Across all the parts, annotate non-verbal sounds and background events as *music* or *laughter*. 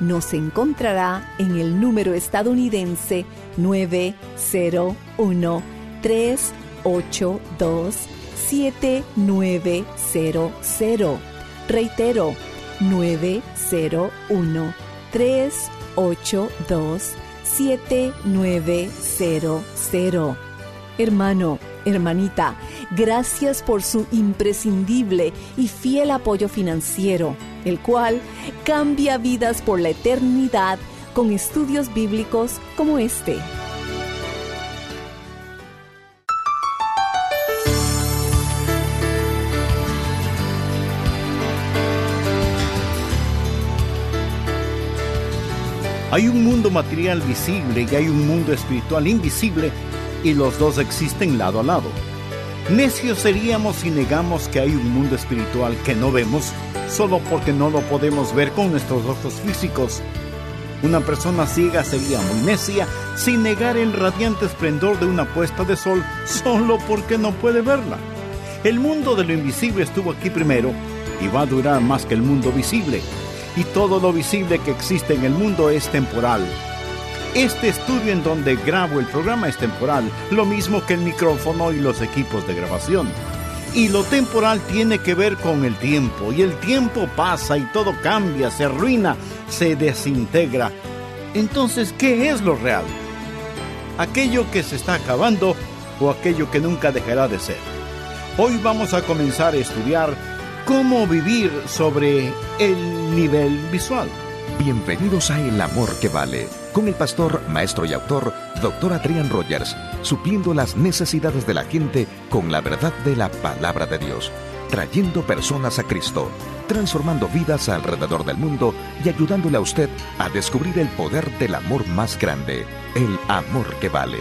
nos encontrará en el número estadounidense 901-382-7900. Reitero, 901-382-7900. Hermano, hermanita, gracias por su imprescindible y fiel apoyo financiero el cual cambia vidas por la eternidad con estudios bíblicos como este. Hay un mundo material visible y hay un mundo espiritual invisible y los dos existen lado a lado. Necios seríamos si negamos que hay un mundo espiritual que no vemos solo porque no lo podemos ver con nuestros ojos físicos. Una persona ciega sería muy necia sin negar el radiante esplendor de una puesta de sol solo porque no puede verla. El mundo de lo invisible estuvo aquí primero y va a durar más que el mundo visible. Y todo lo visible que existe en el mundo es temporal. Este estudio en donde grabo el programa es temporal, lo mismo que el micrófono y los equipos de grabación. Y lo temporal tiene que ver con el tiempo, y el tiempo pasa y todo cambia, se arruina, se desintegra. Entonces, ¿qué es lo real? ¿Aquello que se está acabando o aquello que nunca dejará de ser? Hoy vamos a comenzar a estudiar cómo vivir sobre el nivel visual. Bienvenidos a El Amor que Vale, con el pastor, maestro y autor, Dr. Adrián Rogers, supliendo las necesidades de la gente con la verdad de la palabra de Dios, trayendo personas a Cristo, transformando vidas alrededor del mundo y ayudándole a usted a descubrir el poder del amor más grande, el amor que vale.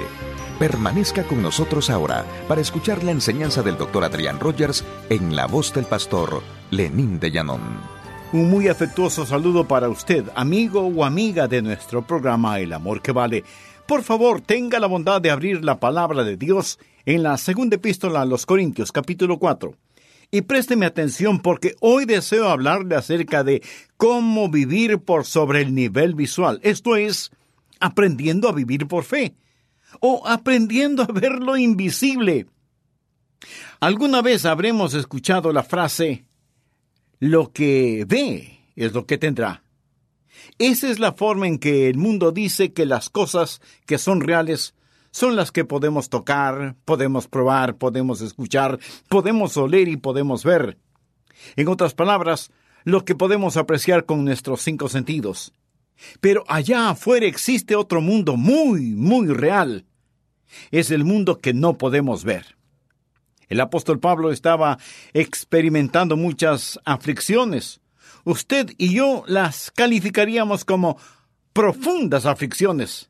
Permanezca con nosotros ahora para escuchar la enseñanza del Dr. Adrián Rogers en la voz del pastor Lenín de Llanón. Un muy afectuoso saludo para usted, amigo o amiga de nuestro programa El Amor que Vale. Por favor, tenga la bondad de abrir la palabra de Dios en la segunda epístola a los Corintios, capítulo 4. Y présteme atención porque hoy deseo hablarle acerca de cómo vivir por sobre el nivel visual, esto es, aprendiendo a vivir por fe, o aprendiendo a ver lo invisible. Alguna vez habremos escuchado la frase, lo que ve es lo que tendrá. Esa es la forma en que el mundo dice que las cosas que son reales son las que podemos tocar, podemos probar, podemos escuchar, podemos oler y podemos ver. En otras palabras, lo que podemos apreciar con nuestros cinco sentidos. Pero allá afuera existe otro mundo muy, muy real. Es el mundo que no podemos ver. El apóstol Pablo estaba experimentando muchas aflicciones. Usted y yo las calificaríamos como profundas aflicciones,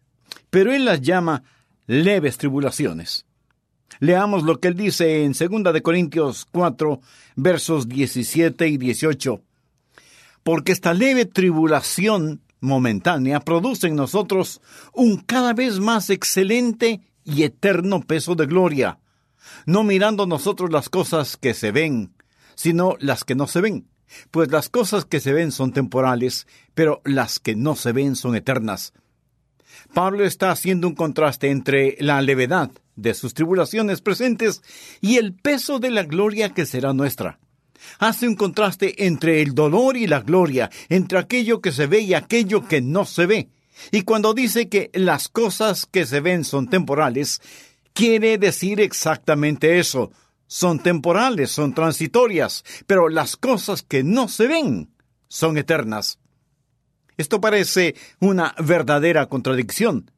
pero él las llama leves tribulaciones. Leamos lo que él dice en 2 de Corintios 4, versos 17 y 18. Porque esta leve tribulación momentánea produce en nosotros un cada vez más excelente y eterno peso de gloria, no mirando nosotros las cosas que se ven, sino las que no se ven, pues las cosas que se ven son temporales, pero las que no se ven son eternas. Pablo está haciendo un contraste entre la levedad de sus tribulaciones presentes y el peso de la gloria que será nuestra. Hace un contraste entre el dolor y la gloria, entre aquello que se ve y aquello que no se ve. Y cuando dice que las cosas que se ven son temporales, quiere decir exactamente eso. Son temporales, son transitorias, pero las cosas que no se ven son eternas. Esto parece una verdadera contradicción.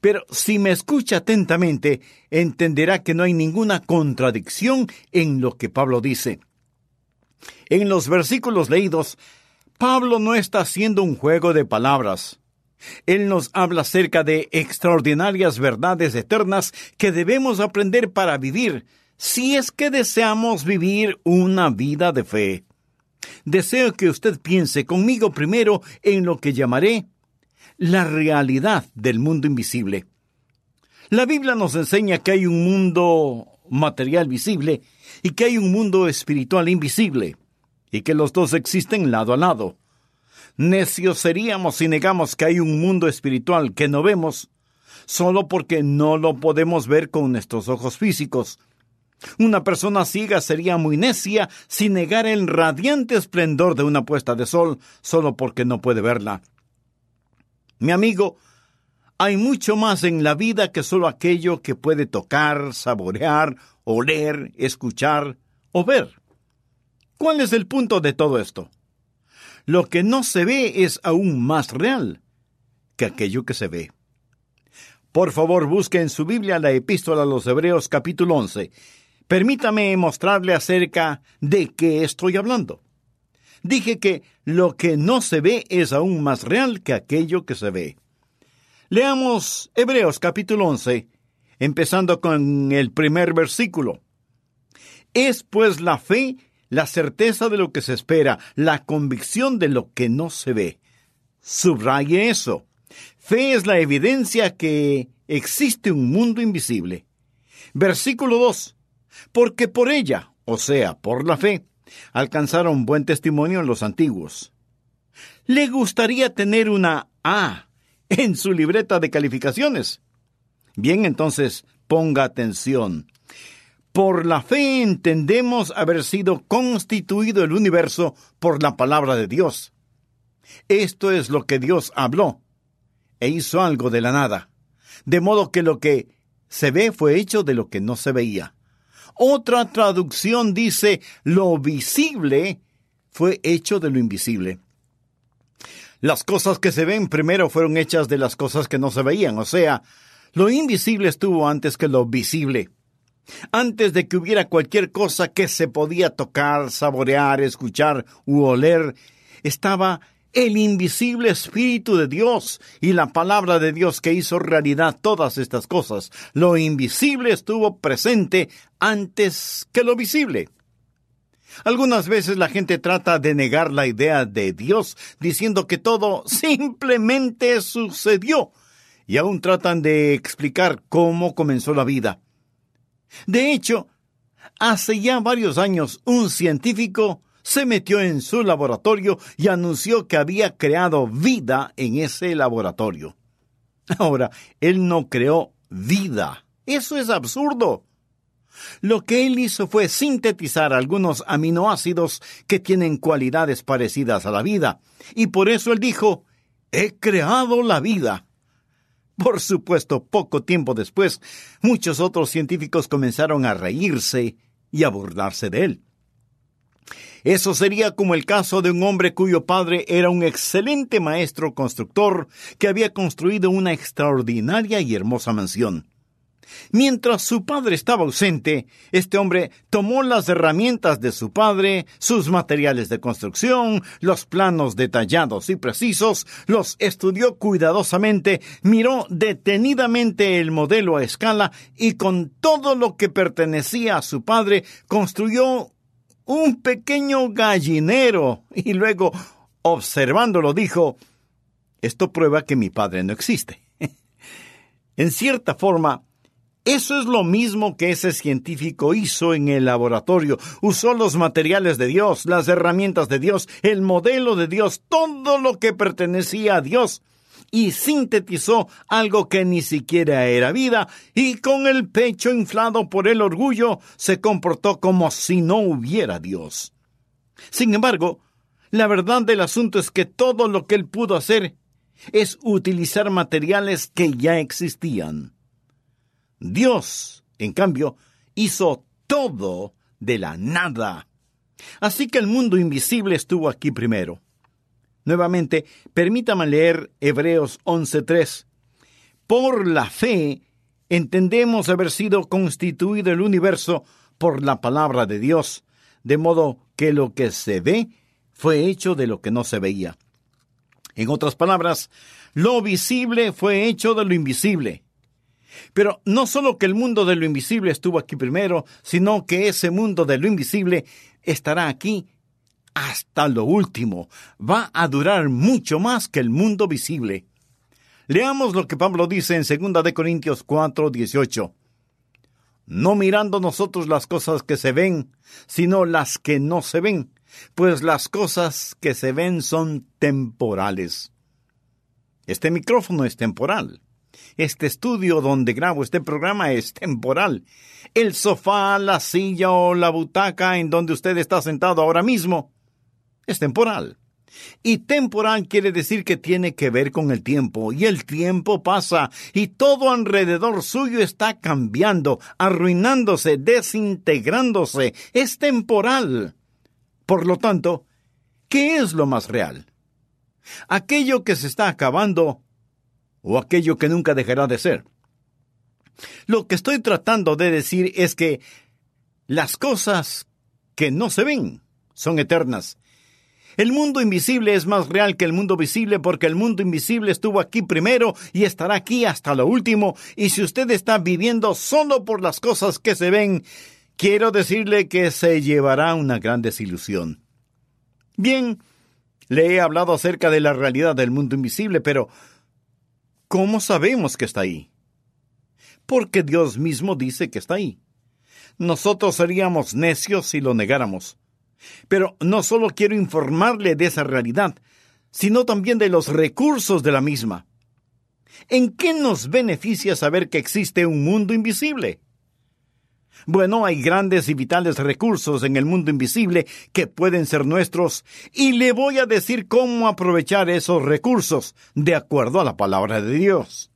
Pero si me escucha atentamente, entenderá que no hay ninguna contradicción en lo que Pablo dice. En los versículos leídos, Pablo no está haciendo un juego de palabras. Él nos habla acerca de extraordinarias verdades eternas que debemos aprender para vivir, si es que deseamos vivir una vida de fe. Deseo que usted piense conmigo primero en lo que llamaré la realidad del mundo invisible. La Biblia nos enseña que hay un mundo material visible y que hay un mundo espiritual invisible, y que los dos existen lado a lado. Necios seríamos si negamos que hay un mundo espiritual que no vemos, solo porque no lo podemos ver con nuestros ojos físicos. Una persona ciega sería muy necia si negara el radiante esplendor de una puesta de sol solo porque no puede verla. Mi amigo, hay mucho más en la vida que solo aquello que puede tocar, saborear, oler, escuchar o ver. ¿Cuál es el punto de todo esto? Lo que no se ve es aún más real que aquello que se ve. Por favor, busque en su Biblia la epístola a los Hebreos capítulo 11 Permítame mostrarle acerca de qué estoy hablando. Dije que lo que no se ve es aún más real que aquello que se ve. Leamos Hebreos capítulo 11, empezando con el primer versículo. Es pues la fe la certeza de lo que se espera, la convicción de lo que no se ve. Subraye eso. Fe es la evidencia que existe un mundo invisible. Versículo 2 porque por ella, o sea, por la fe, alcanzaron buen testimonio en los antiguos. ¿Le gustaría tener una A en su libreta de calificaciones? Bien, entonces, ponga atención. Por la fe entendemos haber sido constituido el universo por la palabra de Dios. Esto es lo que Dios habló, e hizo algo de la nada, de modo que lo que se ve fue hecho de lo que no se veía. Otra traducción dice, lo visible fue hecho de lo invisible. Las cosas que se ven primero fueron hechas de las cosas que no se veían, o sea, lo invisible estuvo antes que lo visible. Antes de que hubiera cualquier cosa que se podía tocar, saborear, escuchar u oler, estaba el invisible Espíritu de Dios y la palabra de Dios que hizo realidad todas estas cosas. Lo invisible estuvo presente antes que lo visible. Algunas veces la gente trata de negar la idea de Dios diciendo que todo simplemente sucedió y aún tratan de explicar cómo comenzó la vida. De hecho, hace ya varios años un científico se metió en su laboratorio y anunció que había creado vida en ese laboratorio. Ahora, él no creó vida. Eso es absurdo. Lo que él hizo fue sintetizar algunos aminoácidos que tienen cualidades parecidas a la vida, y por eso él dijo, he creado la vida. Por supuesto, poco tiempo después, muchos otros científicos comenzaron a reírse y a burlarse de él. Eso sería como el caso de un hombre cuyo padre era un excelente maestro constructor que había construido una extraordinaria y hermosa mansión. Mientras su padre estaba ausente, este hombre tomó las herramientas de su padre, sus materiales de construcción, los planos detallados y precisos, los estudió cuidadosamente, miró detenidamente el modelo a escala y con todo lo que pertenecía a su padre construyó un pequeño gallinero y luego, observándolo, dijo, Esto prueba que mi Padre no existe. *laughs* en cierta forma, eso es lo mismo que ese científico hizo en el laboratorio. Usó los materiales de Dios, las herramientas de Dios, el modelo de Dios, todo lo que pertenecía a Dios, y sintetizó algo que ni siquiera era vida, y con el pecho inflado por el orgullo se comportó como si no hubiera Dios. Sin embargo, la verdad del asunto es que todo lo que él pudo hacer es utilizar materiales que ya existían. Dios, en cambio, hizo todo de la nada. Así que el mundo invisible estuvo aquí primero. Nuevamente, permítame leer Hebreos 11.3. Por la fe, entendemos haber sido constituido el universo por la palabra de Dios, de modo que lo que se ve fue hecho de lo que no se veía. En otras palabras, lo visible fue hecho de lo invisible. Pero no solo que el mundo de lo invisible estuvo aquí primero, sino que ese mundo de lo invisible estará aquí hasta lo último. Va a durar mucho más que el mundo visible. Leamos lo que Pablo dice en 2 de Corintios 4, 18. No mirando nosotros las cosas que se ven, sino las que no se ven, pues las cosas que se ven son temporales. Este micrófono es temporal. Este estudio donde grabo este programa es temporal. El sofá, la silla o la butaca en donde usted está sentado ahora mismo es temporal. Y temporal quiere decir que tiene que ver con el tiempo, y el tiempo pasa, y todo alrededor suyo está cambiando, arruinándose, desintegrándose. Es temporal. Por lo tanto, ¿qué es lo más real? ¿Aquello que se está acabando o aquello que nunca dejará de ser? Lo que estoy tratando de decir es que las cosas que no se ven son eternas el mundo invisible es más real que el mundo visible porque el mundo invisible estuvo aquí primero y estará aquí hasta lo último. Y si usted está viviendo solo por las cosas que se ven, quiero decirle que se llevará una gran desilusión. Bien, le he hablado acerca de la realidad del mundo invisible, pero ¿cómo sabemos que está ahí? Porque Dios mismo dice que está ahí. Nosotros seríamos necios si lo negáramos. Pero no solo quiero informarle de esa realidad, sino también de los recursos de la misma. ¿En qué nos beneficia saber que existe un mundo invisible? Bueno, hay grandes y vitales recursos en el mundo invisible que pueden ser nuestros y le voy a decir cómo aprovechar esos recursos de acuerdo a la palabra de Dios.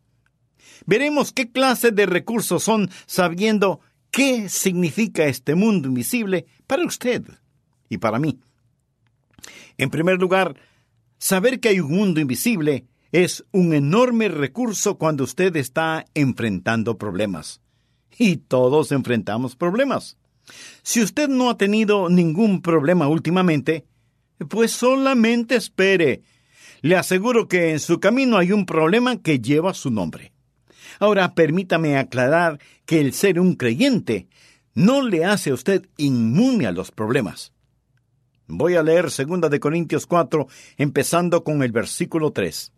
Veremos qué clase de recursos son sabiendo qué significa este mundo invisible para usted y para mí. En primer lugar, saber que hay un mundo invisible es un enorme recurso cuando usted está enfrentando problemas. Y todos enfrentamos problemas. Si usted no ha tenido ningún problema últimamente, pues solamente espere. Le aseguro que en su camino hay un problema que lleva su nombre. Ahora permítame aclarar que el ser un creyente no le hace a usted inmune a los problemas. Voy a leer 2 de Corintios 4, empezando con el versículo 3.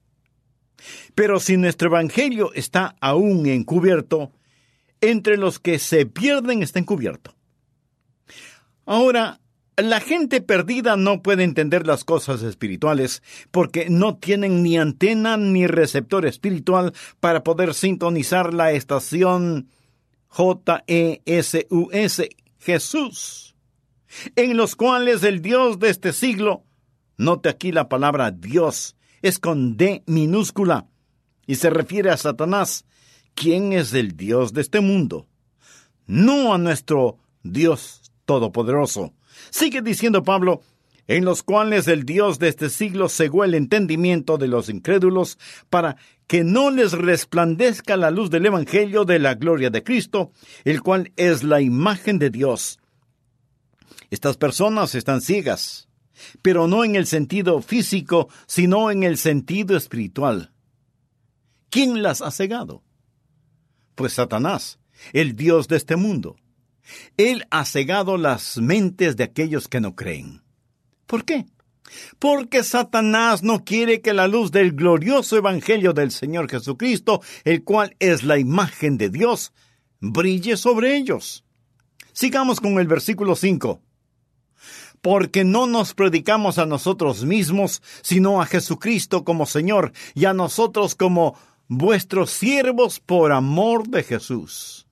Pero si nuestro evangelio está aún encubierto, entre los que se pierden está encubierto. Ahora, la gente perdida no puede entender las cosas espirituales porque no tienen ni antena ni receptor espiritual para poder sintonizar la estación J-E-S-U-S, Jesús en los cuales el Dios de este siglo, note aquí la palabra Dios, es con D minúscula, y se refiere a Satanás, quien es el Dios de este mundo, no a nuestro Dios Todopoderoso. Sigue diciendo Pablo, en los cuales el Dios de este siglo cegó el entendimiento de los incrédulos para que no les resplandezca la luz del Evangelio de la gloria de Cristo, el cual es la imagen de Dios. Estas personas están ciegas, pero no en el sentido físico, sino en el sentido espiritual. ¿Quién las ha cegado? Pues Satanás, el Dios de este mundo. Él ha cegado las mentes de aquellos que no creen. ¿Por qué? Porque Satanás no quiere que la luz del glorioso Evangelio del Señor Jesucristo, el cual es la imagen de Dios, brille sobre ellos. Sigamos con el versículo 5. Porque no nos predicamos a nosotros mismos, sino a Jesucristo como Señor y a nosotros como vuestros siervos por amor de Jesús.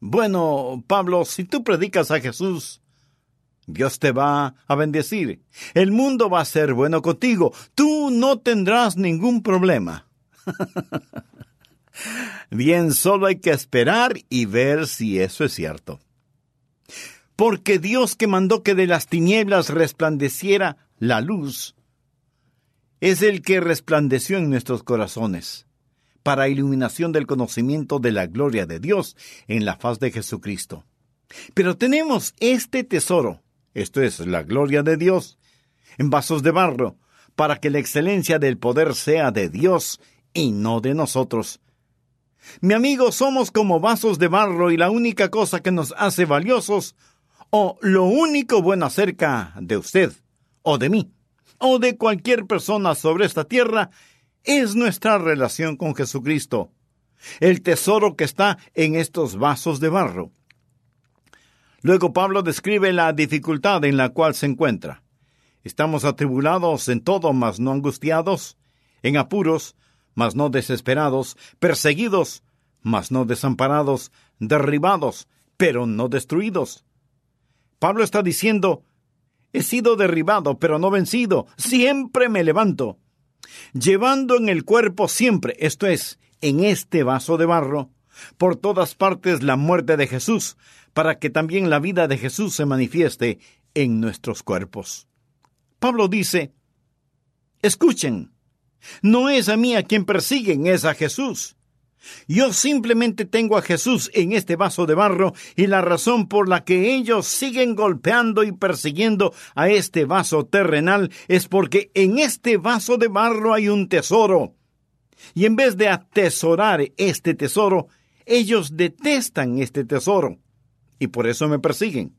Bueno, Pablo, si tú predicas a Jesús, Dios te va a bendecir. El mundo va a ser bueno contigo. Tú no tendrás ningún problema. *laughs* Bien, solo hay que esperar y ver si eso es cierto. Porque Dios que mandó que de las tinieblas resplandeciera la luz, es el que resplandeció en nuestros corazones, para iluminación del conocimiento de la gloria de Dios en la faz de Jesucristo. Pero tenemos este tesoro, esto es la gloria de Dios, en vasos de barro, para que la excelencia del poder sea de Dios y no de nosotros. Mi amigo, somos como vasos de barro y la única cosa que nos hace valiosos, o lo único bueno acerca de usted, o de mí, o de cualquier persona sobre esta tierra, es nuestra relación con Jesucristo, el tesoro que está en estos vasos de barro. Luego Pablo describe la dificultad en la cual se encuentra. Estamos atribulados en todo, mas no angustiados, en apuros, mas no desesperados, perseguidos, mas no desamparados, derribados, pero no destruidos. Pablo está diciendo, he sido derribado, pero no vencido, siempre me levanto, llevando en el cuerpo siempre, esto es, en este vaso de barro, por todas partes la muerte de Jesús, para que también la vida de Jesús se manifieste en nuestros cuerpos. Pablo dice, escuchen, no es a mí a quien persiguen, es a Jesús. Yo simplemente tengo a Jesús en este vaso de barro y la razón por la que ellos siguen golpeando y persiguiendo a este vaso terrenal es porque en este vaso de barro hay un tesoro. Y en vez de atesorar este tesoro, ellos detestan este tesoro y por eso me persiguen.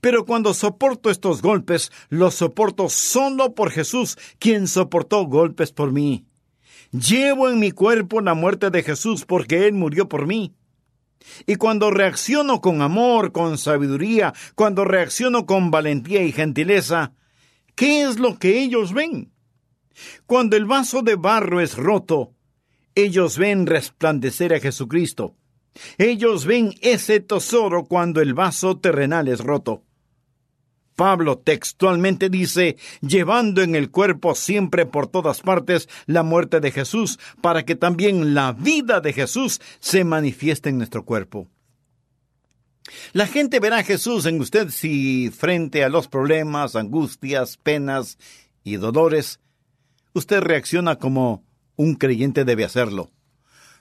Pero cuando soporto estos golpes, los soporto solo por Jesús, quien soportó golpes por mí. Llevo en mi cuerpo la muerte de Jesús porque Él murió por mí. Y cuando reacciono con amor, con sabiduría, cuando reacciono con valentía y gentileza, ¿qué es lo que ellos ven? Cuando el vaso de barro es roto, ellos ven resplandecer a Jesucristo. Ellos ven ese tesoro cuando el vaso terrenal es roto. Pablo textualmente dice, llevando en el cuerpo siempre por todas partes la muerte de Jesús, para que también la vida de Jesús se manifieste en nuestro cuerpo. La gente verá a Jesús en usted si frente a los problemas, angustias, penas y dolores, usted reacciona como un creyente debe hacerlo.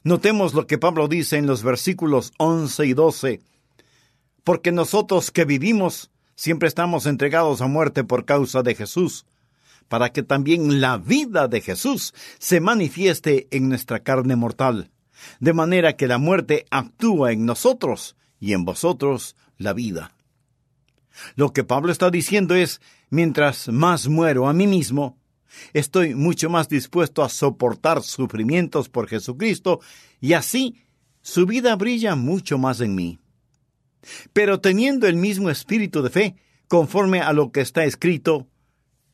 Notemos lo que Pablo dice en los versículos 11 y 12. Porque nosotros que vivimos siempre estamos entregados a muerte por causa de Jesús, para que también la vida de Jesús se manifieste en nuestra carne mortal, de manera que la muerte actúa en nosotros y en vosotros la vida. Lo que Pablo está diciendo es, mientras más muero a mí mismo, Estoy mucho más dispuesto a soportar sufrimientos por Jesucristo y así su vida brilla mucho más en mí. Pero teniendo el mismo espíritu de fe, conforme a lo que está escrito,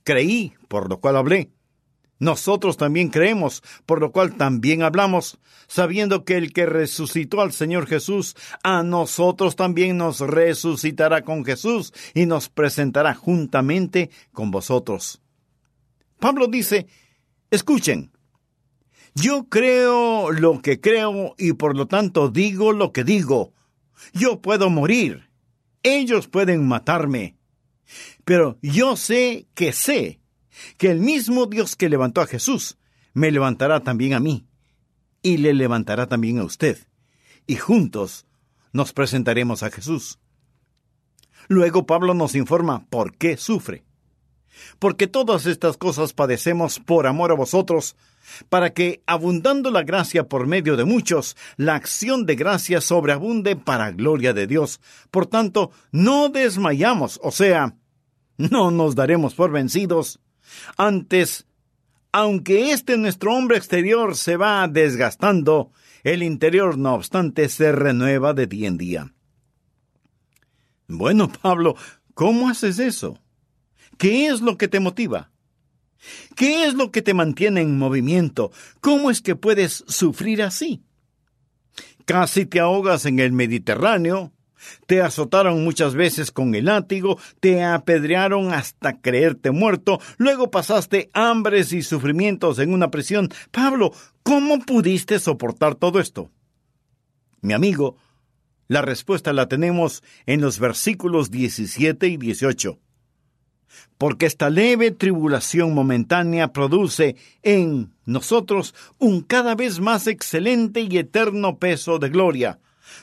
creí, por lo cual hablé. Nosotros también creemos, por lo cual también hablamos, sabiendo que el que resucitó al Señor Jesús, a nosotros también nos resucitará con Jesús y nos presentará juntamente con vosotros. Pablo dice, escuchen, yo creo lo que creo y por lo tanto digo lo que digo. Yo puedo morir. Ellos pueden matarme. Pero yo sé que sé que el mismo Dios que levantó a Jesús me levantará también a mí y le levantará también a usted. Y juntos nos presentaremos a Jesús. Luego Pablo nos informa por qué sufre porque todas estas cosas padecemos por amor a vosotros, para que, abundando la gracia por medio de muchos, la acción de gracia sobreabunde para gloria de Dios. Por tanto, no desmayamos, o sea, No nos daremos por vencidos. Antes, aunque este nuestro hombre exterior se va desgastando, el interior, no obstante, se renueva de día en día. Bueno, Pablo, ¿cómo haces eso? ¿Qué es lo que te motiva? ¿Qué es lo que te mantiene en movimiento? ¿Cómo es que puedes sufrir así? Casi te ahogas en el Mediterráneo, te azotaron muchas veces con el látigo, te apedrearon hasta creerte muerto, luego pasaste hambres y sufrimientos en una prisión. Pablo, ¿cómo pudiste soportar todo esto? Mi amigo, la respuesta la tenemos en los versículos 17 y 18 porque esta leve tribulación momentánea produce en nosotros un cada vez más excelente y eterno peso de gloria,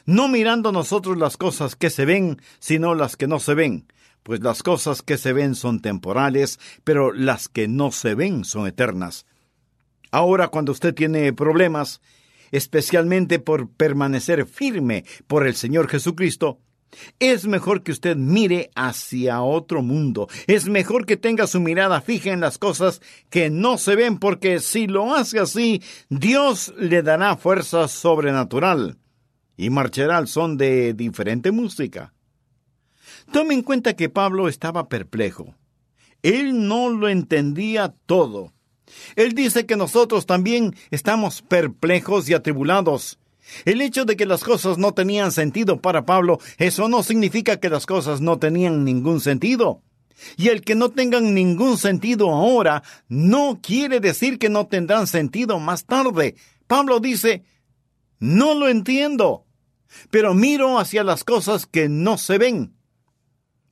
no mirando nosotros las cosas que se ven, sino las que no se ven, pues las cosas que se ven son temporales, pero las que no se ven son eternas. Ahora cuando usted tiene problemas, especialmente por permanecer firme por el Señor Jesucristo, es mejor que usted mire hacia otro mundo. Es mejor que tenga su mirada fija en las cosas que no se ven, porque si lo hace así, Dios le dará fuerza sobrenatural y marchará al son de diferente música. Tome en cuenta que Pablo estaba perplejo. Él no lo entendía todo. Él dice que nosotros también estamos perplejos y atribulados el hecho de que las cosas no tenían sentido para Pablo, eso no significa que las cosas no tenían ningún sentido. Y el que no tengan ningún sentido ahora no quiere decir que no tendrán sentido más tarde. Pablo dice, no lo entiendo, pero miro hacia las cosas que no se ven.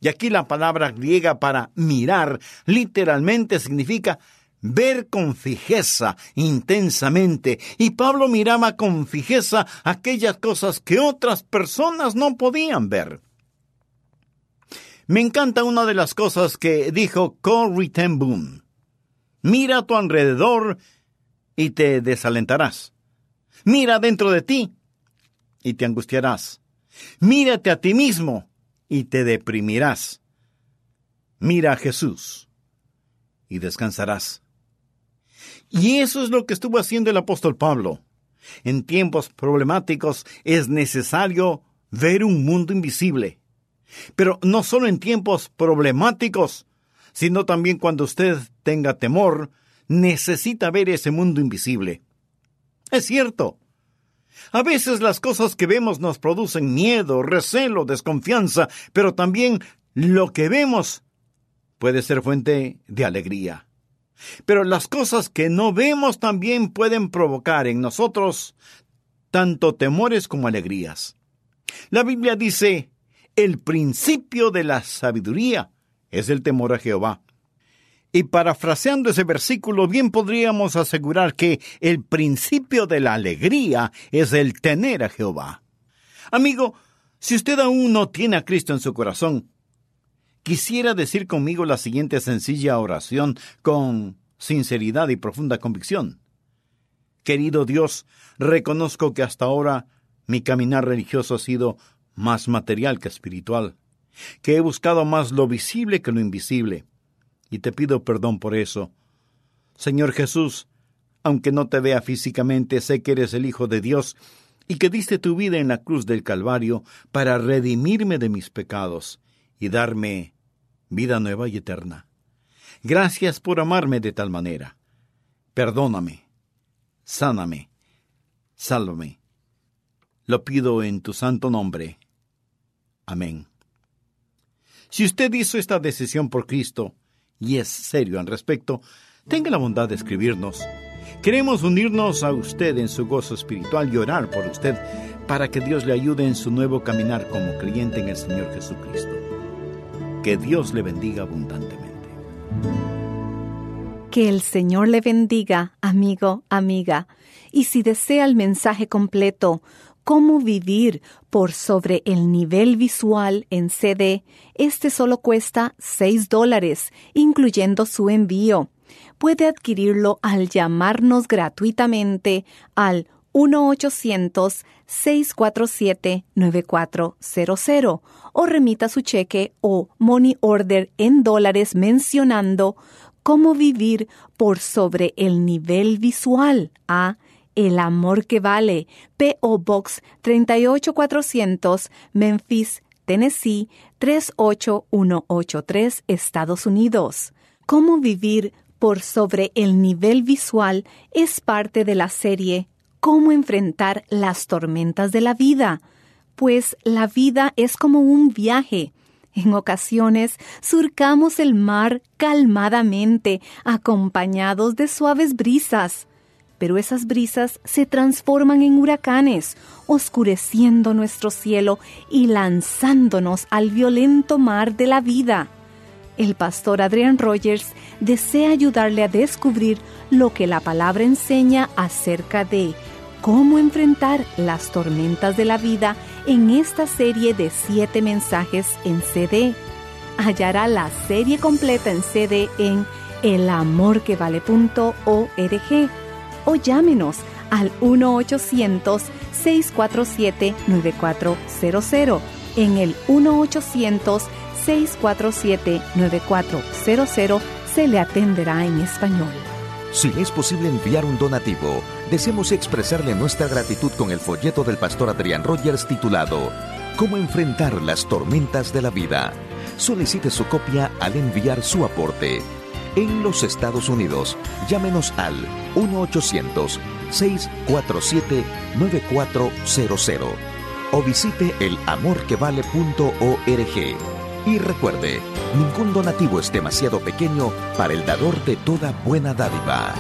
Y aquí la palabra griega para mirar literalmente significa ver con fijeza, intensamente, y Pablo miraba con fijeza aquellas cosas que otras personas no podían ver. Me encanta una de las cosas que dijo Corrie ten Boom. Mira a tu alrededor y te desalentarás. Mira dentro de ti y te angustiarás. Mírate a ti mismo y te deprimirás. Mira a Jesús y descansarás. Y eso es lo que estuvo haciendo el apóstol Pablo. En tiempos problemáticos es necesario ver un mundo invisible. Pero no solo en tiempos problemáticos, sino también cuando usted tenga temor, necesita ver ese mundo invisible. Es cierto. A veces las cosas que vemos nos producen miedo, recelo, desconfianza, pero también lo que vemos puede ser fuente de alegría. Pero las cosas que no vemos también pueden provocar en nosotros tanto temores como alegrías. La Biblia dice, el principio de la sabiduría es el temor a Jehová. Y parafraseando ese versículo, bien podríamos asegurar que el principio de la alegría es el tener a Jehová. Amigo, si usted aún no tiene a Cristo en su corazón, quisiera decir conmigo la siguiente sencilla oración con sinceridad y profunda convicción. Querido Dios, reconozco que hasta ahora mi caminar religioso ha sido más material que espiritual, que he buscado más lo visible que lo invisible, y te pido perdón por eso. Señor Jesús, aunque no te vea físicamente, sé que eres el Hijo de Dios y que diste tu vida en la cruz del Calvario para redimirme de mis pecados y darme vida nueva y eterna. Gracias por amarme de tal manera. Perdóname, sáname, sálvame. Lo pido en tu santo nombre. Amén. Si usted hizo esta decisión por Cristo y es serio al respecto, tenga la bondad de escribirnos. Queremos unirnos a usted en su gozo espiritual y orar por usted para que Dios le ayude en su nuevo caminar como creyente en el Señor Jesucristo. Que Dios le bendiga abundantemente. Que el Señor le bendiga, amigo, amiga. Y si desea el mensaje completo, cómo vivir por sobre el nivel visual en CD, este solo cuesta 6 dólares, incluyendo su envío. Puede adquirirlo al llamarnos gratuitamente al 1-800-647-9400 o remita su cheque o money order en dólares mencionando cómo vivir por sobre el nivel visual a El Amor que Vale, P.O. Box 38400, Memphis, Tennessee 38183, Estados Unidos. Cómo vivir por sobre el nivel visual es parte de la serie Cómo enfrentar las tormentas de la vida, pues la vida es como un viaje. En ocasiones surcamos el mar calmadamente, acompañados de suaves brisas, pero esas brisas se transforman en huracanes, oscureciendo nuestro cielo y lanzándonos al violento mar de la vida. El pastor Adrian Rogers desea ayudarle a descubrir lo que la palabra enseña acerca de cómo enfrentar las tormentas de la vida en esta serie de siete mensajes en CD. Hallará la serie completa en CD en elamorquevale.org o llámenos al 1-800-647-9400 en el 1-800-647-9400 se le atenderá en español. Si es posible enviar un donativo, deseamos expresarle nuestra gratitud con el folleto del pastor Adrián Rogers titulado Cómo enfrentar las tormentas de la vida. Solicite su copia al enviar su aporte en los Estados Unidos. Llámenos al 1-800-647-9400 o visite elamorquevale.org. Y recuerde, ningún donativo es demasiado pequeño para el dador de toda buena dádiva.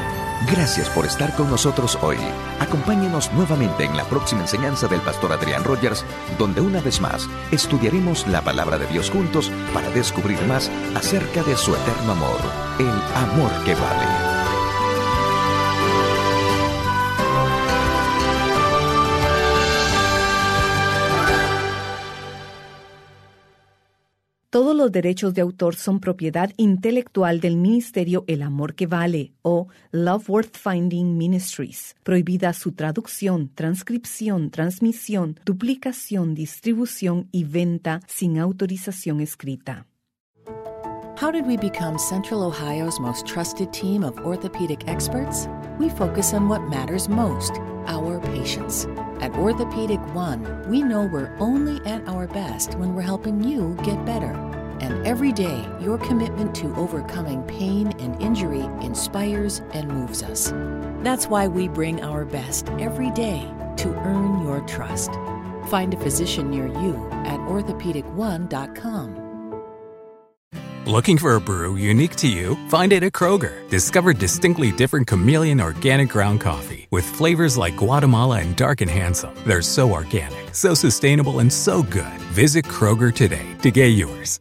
Gracias por estar con nosotros hoy. Acompáñenos nuevamente en la próxima enseñanza del pastor Adrián Rogers, donde una vez más estudiaremos la palabra de Dios juntos para descubrir más acerca de su eterno amor, el amor que vale. Los derechos de autor son propiedad intelectual del Ministerio El Amor que Vale o Love Worth Finding Ministries. Prohibida su traducción, transcripción, transmisión, duplicación, distribución y venta sin autorización escrita. How did we become Central Ohio's most trusted team of orthopedic experts? We focus on what matters most our patients. At Orthopedic One, we know we're only at our best when we're helping you get better. And every day, your commitment to overcoming pain and injury inspires and moves us. That's why we bring our best every day to earn your trust. Find a physician near you at orthopedic1.com. Looking for a brew unique to you? Find it at Kroger. Discover distinctly different chameleon organic ground coffee with flavors like Guatemala and Dark and Handsome. They're so organic, so sustainable, and so good. Visit Kroger today to get yours.